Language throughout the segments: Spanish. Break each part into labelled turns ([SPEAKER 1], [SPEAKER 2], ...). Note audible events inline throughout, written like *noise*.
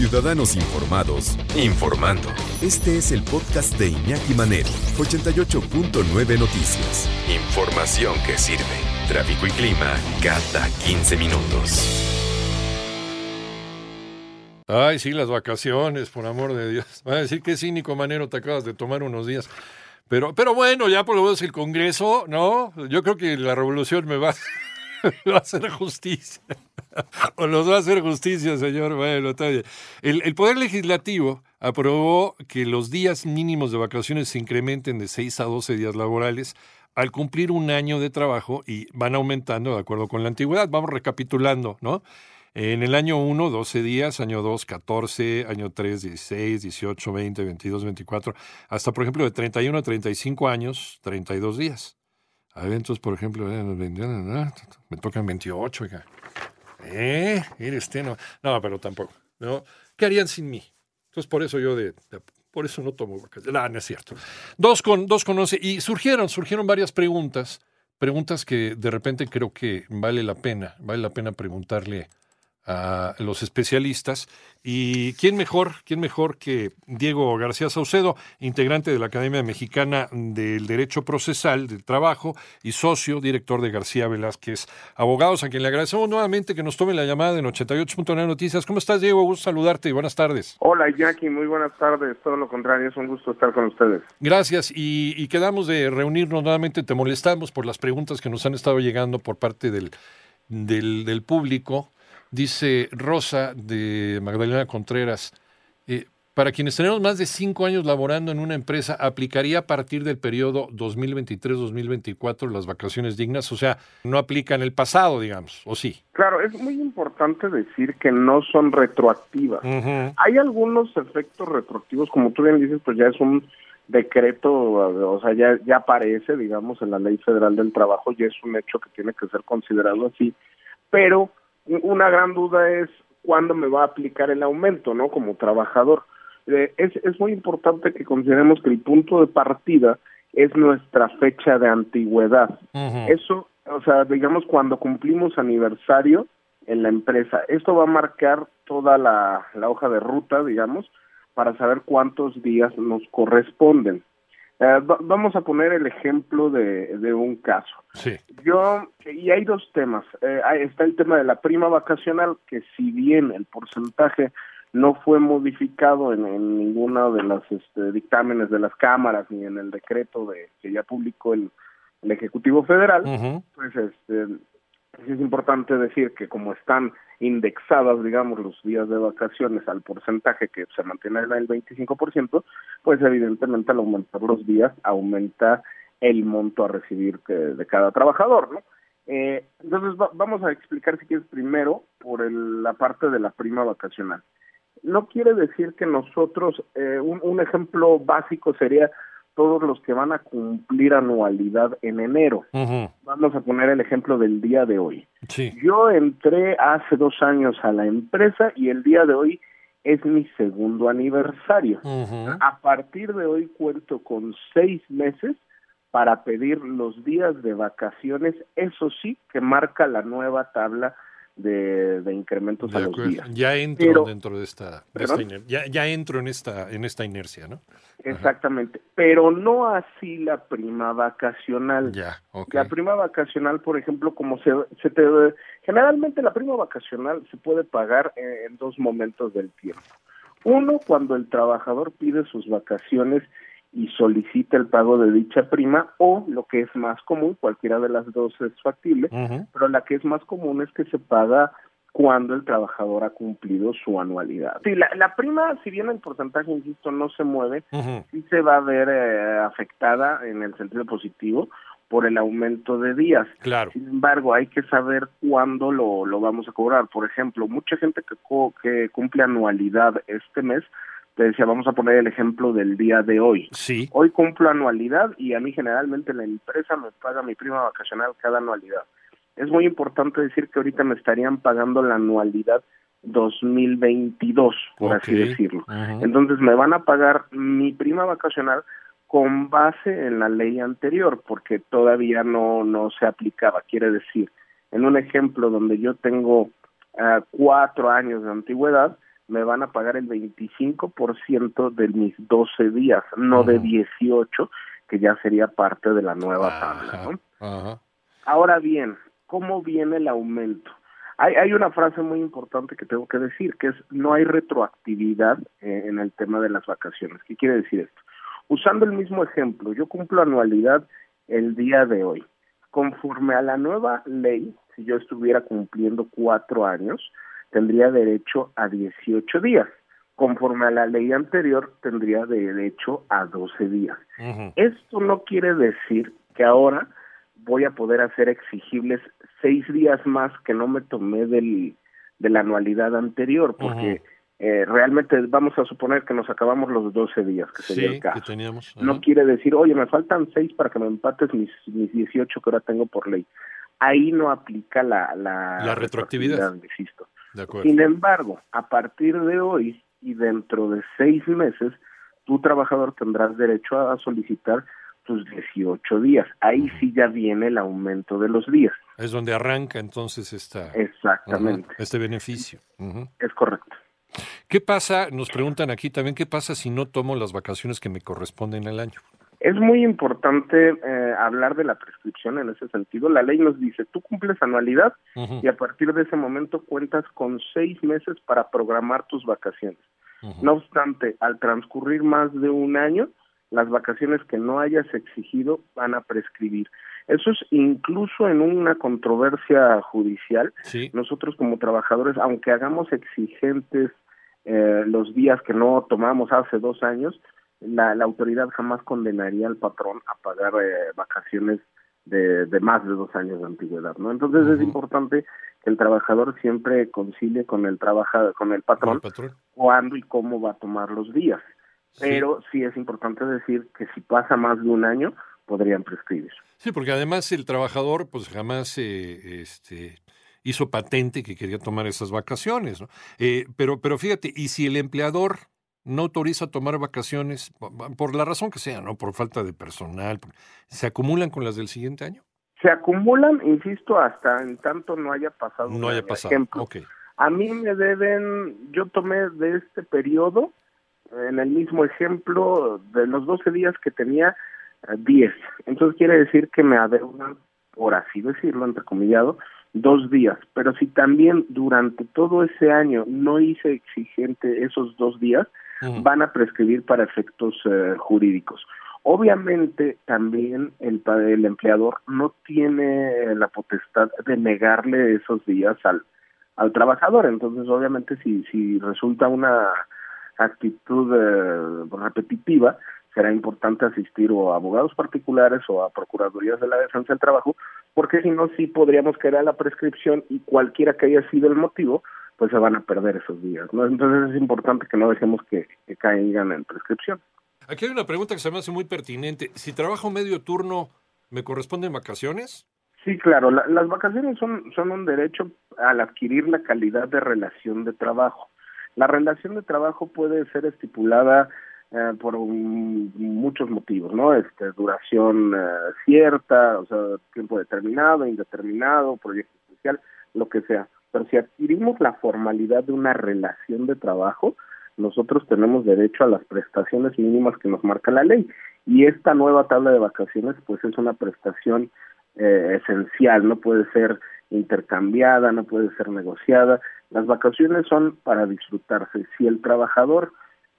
[SPEAKER 1] Ciudadanos informados, informando. Este es el podcast de Iñaki Manero, 88.9 Noticias. Información que sirve. Tráfico y clima cada 15 minutos.
[SPEAKER 2] Ay, sí, las vacaciones, por amor de Dios. Va a decir que cínico, Manero, te acabas de tomar unos días. Pero, pero bueno, ya por lo menos el Congreso, ¿no? Yo creo que la revolución me va, *laughs* va a hacer justicia. o nos va a hacer justicia, señor. Bueno, está bien. El, el Poder Legislativo aprobó que los días mínimos de vacaciones se incrementen de 6 a 12 días laborales al cumplir un año de trabajo y van aumentando de acuerdo con la antigüedad. Vamos recapitulando, ¿no? En el año 1, 12 días, año 2, 14, año 3, 16, 18, 20, 22, 24, hasta por ejemplo de 31 a 35 años, 32 días. A ver, entonces, por ejemplo, eh, me tocan 28, oiga. ¿Eh? Mire usted, no. Pero tampoco. ¿no? ¿Qué harían sin mí? Entonces, por eso yo de, de por eso no tomo vacaciones. No, no es cierto. Dos con, dos con once. Y surgieron, surgieron varias preguntas, preguntas que de repente creo que vale la pena, vale la pena preguntarle a los especialistas. ¿Y quién mejor, quién mejor que Diego García Saucedo, integrante de la Academia Mexicana del Derecho Procesal del Trabajo y socio, director de García Velázquez Abogados, a quien le agradecemos nuevamente que nos tome la llamada en 88.9 Noticias. ¿Cómo estás, Diego? Gusto saludarte y buenas tardes.
[SPEAKER 3] Hola, Jackie, muy buenas tardes. Todo lo contrario, es un gusto estar con ustedes.
[SPEAKER 2] Gracias. Y, y quedamos de reunirnos nuevamente. Te molestamos por las preguntas que nos han estado llegando por parte del, del, del público. Dice Rosa de Magdalena Contreras, eh, para quienes tenemos más de cinco años laborando en una empresa, ¿aplicaría a partir del periodo 2023-2024 las vacaciones dignas? O sea, no aplica en el pasado, digamos, ¿o sí?
[SPEAKER 3] Claro, es muy importante decir que no son retroactivas. Hay algunos efectos retroactivos, como tú bien dices, pues ya es un decreto, o sea, ya, ya aparece, digamos, en la Ley Federal del Trabajo, ya es un hecho que tiene que ser considerado así, pero una gran duda es cuándo me va a aplicar el aumento, ¿no? Como trabajador. Eh, es, es muy importante que consideremos que el punto de partida es nuestra fecha de antigüedad. Eso, o sea, digamos, cuando cumplimos aniversario en la empresa, esto va a marcar toda la, la hoja de ruta, digamos, para saber cuántos días nos corresponden. Eh, vamos a poner el ejemplo de, de un caso.
[SPEAKER 2] Sí.
[SPEAKER 3] Yo, y hay dos temas. Eh, está el tema de la prima vacacional, que si bien el porcentaje no fue modificado en, en ninguno de los este, dictámenes de las cámaras ni en el decreto de que ya publicó el, el Ejecutivo Federal, pues este, es importante decir que como están indexadas, digamos, los días de vacaciones al porcentaje que se mantiene en el 25%, pues evidentemente al aumentar los días aumenta el monto a recibir que, de cada trabajador, ¿no? Eh, entonces vamos a explicar si quieres primero por el, la parte de la prima vacacional. No quiere decir que nosotros, eh, un ejemplo básico sería todos los que van a cumplir anualidad en enero. Vamos a poner el ejemplo del día de hoy.
[SPEAKER 2] Sí.
[SPEAKER 3] Yo entré hace dos años a la empresa y el día de hoy es mi segundo aniversario. A partir de hoy cuento con seis meses para pedir los días de vacaciones, eso sí que marca la nueva tabla de, de incrementos
[SPEAKER 2] De
[SPEAKER 3] a los días.
[SPEAKER 2] Ya entro
[SPEAKER 3] Pero-
[SPEAKER 2] dentro de esta, de esta ya, ya entro en esta, en esta inercia, ¿no?
[SPEAKER 3] Exactamente, pero no así la prima vacacional.
[SPEAKER 2] Ya, ok.
[SPEAKER 3] La prima vacacional, por ejemplo, como se, se te, generalmente la prima vacacional se puede pagar en, en dos momentos del tiempo. Uno, cuando el trabajador pide sus vacaciones y solicita el pago de dicha prima, o lo que es más común, cualquiera de las dos es factible, pero la que es más común es que se paga cuando el trabajador ha cumplido su anualidad. Sí, la, la prima, si bien el porcentaje, insisto, no se mueve, sí se va a ver eh, afectada en el sentido positivo por el aumento de días.
[SPEAKER 2] Claro.
[SPEAKER 3] Sin embargo, hay que saber cuándo lo, lo vamos a cobrar. Por ejemplo, mucha gente que, co- que cumple anualidad este mes, te decía, vamos a poner el ejemplo del día de hoy.
[SPEAKER 2] Sí.
[SPEAKER 3] Hoy cumplo anualidad y a mí generalmente la empresa me paga mi prima vacacional cada anualidad. Es muy importante decir que ahorita me estarían pagando la anualidad 2022, por así
[SPEAKER 2] Ok.
[SPEAKER 3] decirlo. Entonces me van a pagar mi prima vacacional con base en la ley anterior, porque todavía no, no se aplicaba. Quiere decir, en un ejemplo donde yo tengo ah, cuatro años de antigüedad, me van a pagar el 25% de mis 12 días, no de
[SPEAKER 2] Ujú.
[SPEAKER 3] 18, que ya sería parte de la nueva tabla. Ahora bien, ¿cómo viene el aumento? Hay, hay una frase muy importante que tengo que decir, que es no hay retroactividad eh, en el tema de las vacaciones. ¿Qué quiere decir esto? Usando el mismo ejemplo, yo cumplo anualidad el día de hoy. Conforme a la nueva ley, si yo estuviera cumpliendo cuatro años, tendría derecho a 18 días. Conforme a la ley anterior, tendría derecho a 12 días. Esto no quiere decir que ahora voy a poder hacer exigibles seis días más que no me tomé del, de la anualidad anterior, porque eh, realmente vamos a suponer que nos acabamos los 12 días, que sería
[SPEAKER 2] Sí,
[SPEAKER 3] el
[SPEAKER 2] que
[SPEAKER 3] caso.
[SPEAKER 2] teníamos.
[SPEAKER 3] No quiere decir, oye, me faltan seis para que me empates mis, mis 18 que ahora tengo por ley. Ahí no aplica la, la,
[SPEAKER 2] La retroactividad.
[SPEAKER 3] insisto.
[SPEAKER 2] De.
[SPEAKER 3] Sin embargo, a partir de hoy y dentro de seis meses, tu trabajador tendrás derecho a solicitar tus 18 días. Ahí sí ya viene el aumento de los días.
[SPEAKER 2] Es donde arranca entonces esta,
[SPEAKER 3] Exactamente,
[SPEAKER 2] este beneficio.
[SPEAKER 3] Es correcto.
[SPEAKER 2] ¿Qué pasa? Nos preguntan aquí también, ¿qué pasa si no tomo las vacaciones que me corresponden al año?
[SPEAKER 3] Es muy importante eh, hablar de la prescripción en ese sentido. La ley nos dice, tú cumples anualidad y a partir de ese momento cuentas con seis meses para programar tus vacaciones. No obstante, al transcurrir más de un año, las vacaciones que no hayas exigido van a prescribir. Eso es incluso en una controversia judicial.
[SPEAKER 2] Sí,
[SPEAKER 3] Nosotros como trabajadores, aunque hagamos exigentes eh, los días que no tomamos hace dos años, la, la autoridad jamás condenaría al patrón a pagar eh, vacaciones de, de más de dos años de antigüedad, ¿no? Entonces es importante que el trabajador siempre concilie con el trabaja, con el
[SPEAKER 2] el
[SPEAKER 3] patrón
[SPEAKER 2] patrón.
[SPEAKER 3] cuándo y cómo va a tomar los días.
[SPEAKER 2] Sí.
[SPEAKER 3] Pero sí es importante decir que si pasa más de un año, podrían prescribir.
[SPEAKER 2] Sí, porque además el trabajador pues jamás eh, este, hizo patente que quería tomar esas vacaciones. ¿no? Eh, pero, pero fíjate, y si el empleador no autoriza tomar vacaciones, po- por la razón que sea, ¿no? Por falta de personal, ¿se acumulan con las del siguiente año?
[SPEAKER 3] Se acumulan, insisto, hasta en tanto no haya pasado.
[SPEAKER 2] No haya pasado.
[SPEAKER 3] Ejemplo. A mí me deben, yo tomé de este periodo, en el mismo ejemplo, de los 12 días que tenía, eh, 10. Entonces quiere decir que me adeudan, por así decirlo, entrecomillado, dos días. Pero si también durante todo ese año no hice exigente esos dos días, Van a prescribir para efectos eh, jurídicos. Obviamente también el, el empleador no tiene la potestad de negarle esos días al, al trabajador. Entonces, obviamente, si, si resulta una actitud eh, repetitiva, será importante asistir o a abogados particulares o a procuradurías de la defensa del trabajo, porque si no, sí podríamos caer a la prescripción y cualquiera que haya sido el motivo, pues se van a perder esos días. ¿no? Entonces es importante que no dejemos que, que caigan en prescripción.
[SPEAKER 2] Aquí hay una pregunta que se me hace muy pertinente. Si trabajo medio turno, ¿me corresponden vacaciones?
[SPEAKER 3] Sí, claro, la- las vacaciones son, son un derecho al adquirir la calidad de relación de trabajo. La relación de trabajo puede ser estipulada eh, por un- muchos motivos, ¿no? Este, duración eh, cierta, o sea, tiempo determinado, indeterminado, proyecto especial, lo que sea. Pero si adquirimos la formalidad de una relación de trabajo, nosotros tenemos derecho a las prestaciones mínimas que nos marca la ley. Y esta nueva tabla de vacaciones, pues es una prestación eh, esencial, no puede ser intercambiada, no puede ser negociada. Las vacaciones son para disfrutarse. Si el trabajador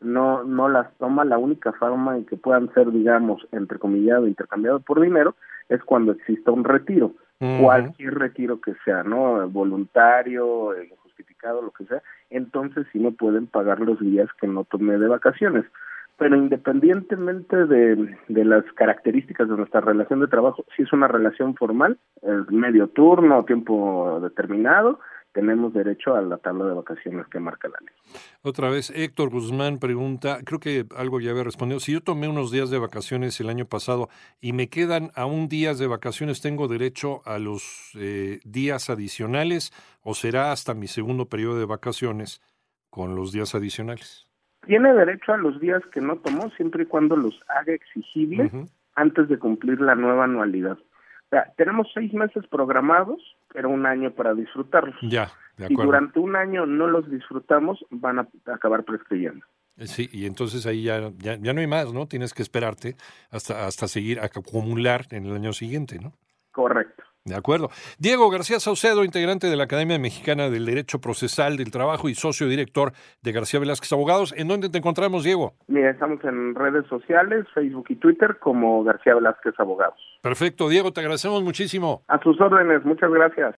[SPEAKER 3] no no las toma, la única forma en que puedan ser, digamos, entrecomillado, intercambiado por dinero, es cuando exista un retiro. Cualquier retiro que sea, ¿no? Voluntario, eh, injustificado, lo que sea, entonces sí me pueden pagar los días que no tomé de vacaciones. pero independientemente de, de, las características de nuestra relación de trabajo, si es una relación formal, medio turno, tiempo determinado, tenemos derecho a la tabla de vacaciones que marca la ley.
[SPEAKER 2] Otra vez, Héctor Guzmán pregunta, creo que algo ya había respondido, si yo tomé unos días de vacaciones el año pasado y me quedan aún días de vacaciones, ¿tengo derecho a los eh, días adicionales o será hasta mi segundo periodo de vacaciones con los días adicionales?
[SPEAKER 3] tiene derecho a los días que no tomó siempre y cuando los haga exigibles antes de cumplir la nueva anualidad. O sea, tenemos seis meses programados, pero un año para disfrutarlos.
[SPEAKER 2] Ya, de
[SPEAKER 3] acuerdo. Y durante un año no los disfrutamos, van a acabar prescribiendo.
[SPEAKER 2] Eh, sí, y entonces ahí ya, ya, ya no hay más, ¿no? Tienes que esperarte hasta, hasta seguir, acumular en el año siguiente, ¿no?
[SPEAKER 3] Correcto.
[SPEAKER 2] De acuerdo. Diego García Saucedo, integrante de la Academia Mexicana del Derecho Procesal del Trabajo y socio director de García Velázquez Abogados. ¿En dónde te encontramos, Diego?
[SPEAKER 3] Mira, estamos en redes sociales, Facebook y Twitter como García Velázquez Abogados.
[SPEAKER 2] Perfecto, Diego, te agradecemos muchísimo.
[SPEAKER 3] A sus órdenes, muchas gracias.